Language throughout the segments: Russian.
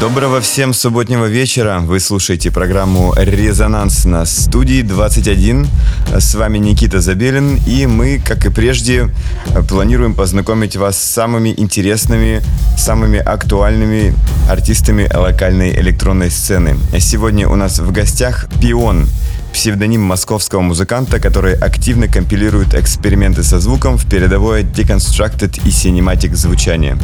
Доброго всем субботнего вечера. Вы слушаете программу «Резонанс» на студии 21. С вами Никита Забелин, и мы, как и прежде, планируем познакомить вас с самыми интересными, самыми актуальными артистами локальной электронной сцены. Сегодня у нас в гостях «Пион», псевдоним московского музыканта, который активно компилирует эксперименты со звуком в передовое deconstructed и cinematic звучание.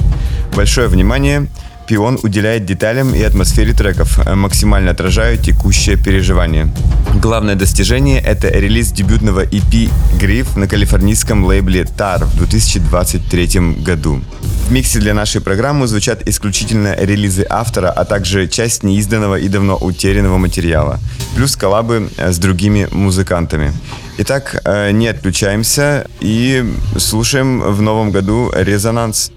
Большое внимание – Пион уделяет деталям и атмосфере треков, э, максимально отражая текущее переживание. Главное достижение – это релиз дебютного EP «Гриф» на калифорнийском лейбле TAR в 2023 году. В миксе для нашей программы звучат исключительно релизы автора, а также часть неизданного и давно утерянного материала, плюс коллабы э, с другими музыкантами. Итак, э, не отключаемся и слушаем в новом году «Резонанс».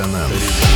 Резонанс.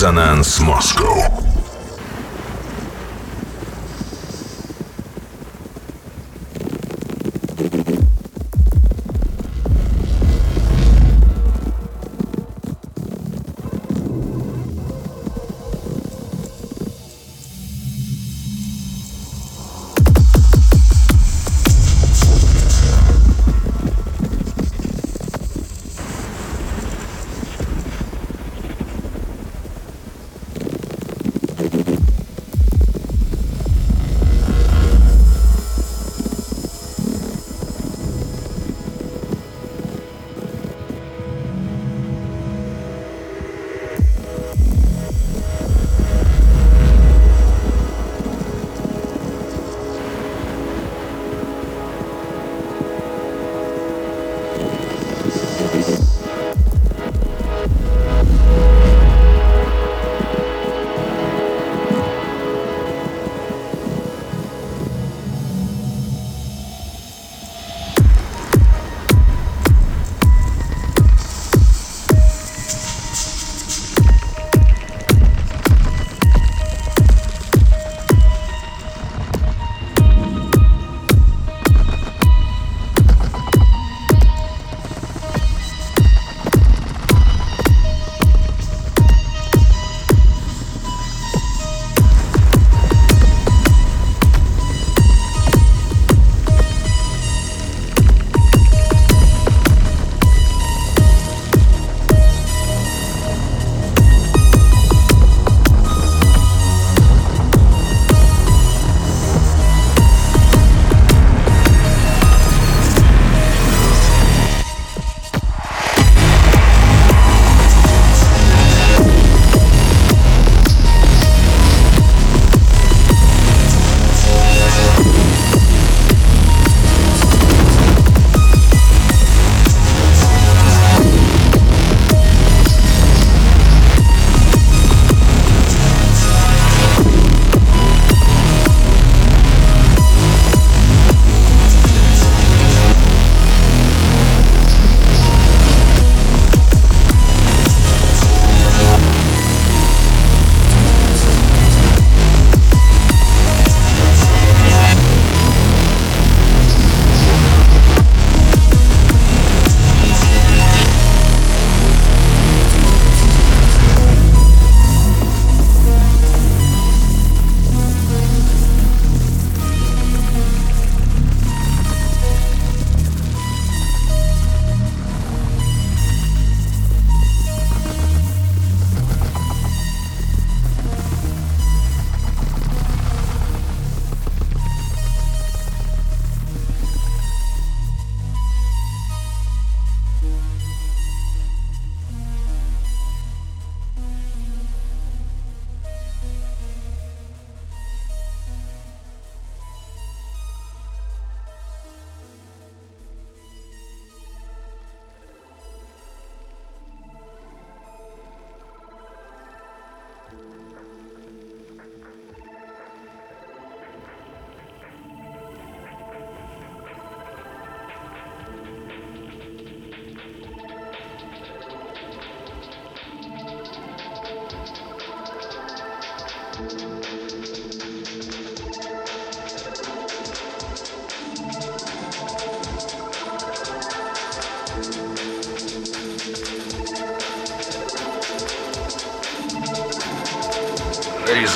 Резонанс Москва.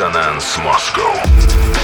Резонанс Москва.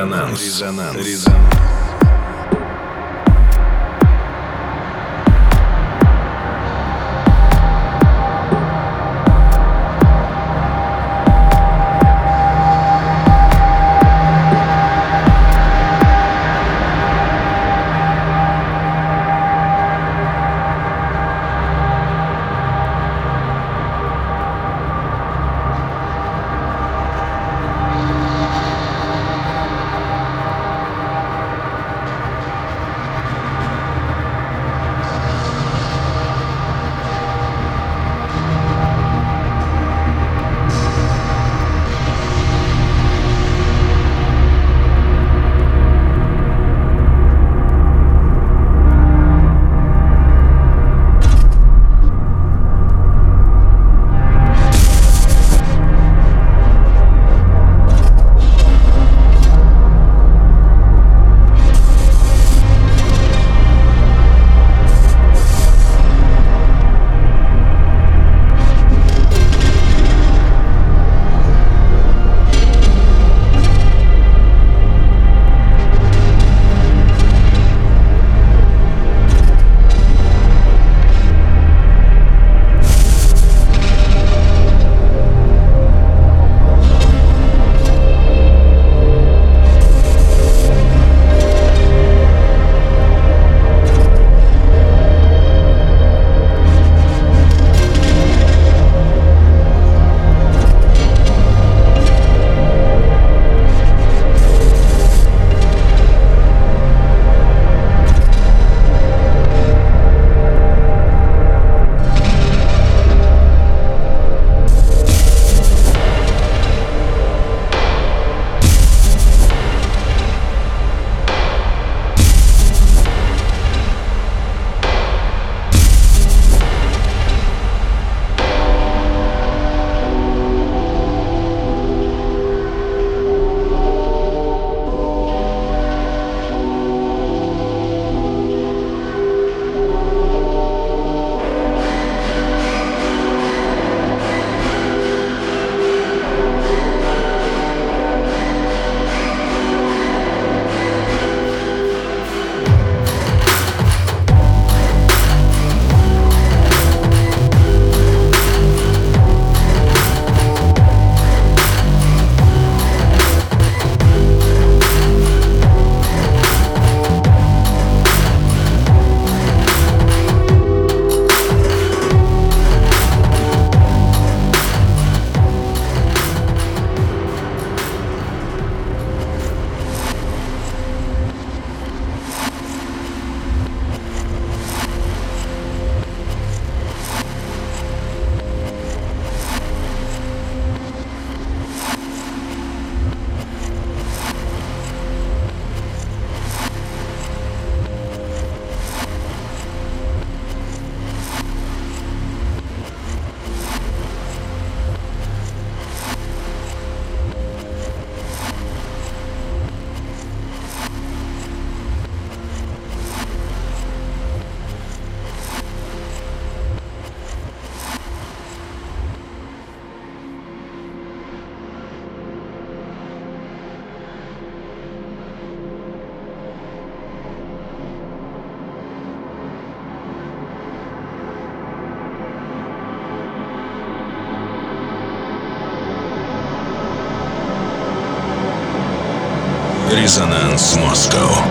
Резонанс. Резонанс. Резонанс. Резонанс Москва.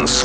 Резонанс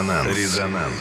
Резонанс. Резонанс.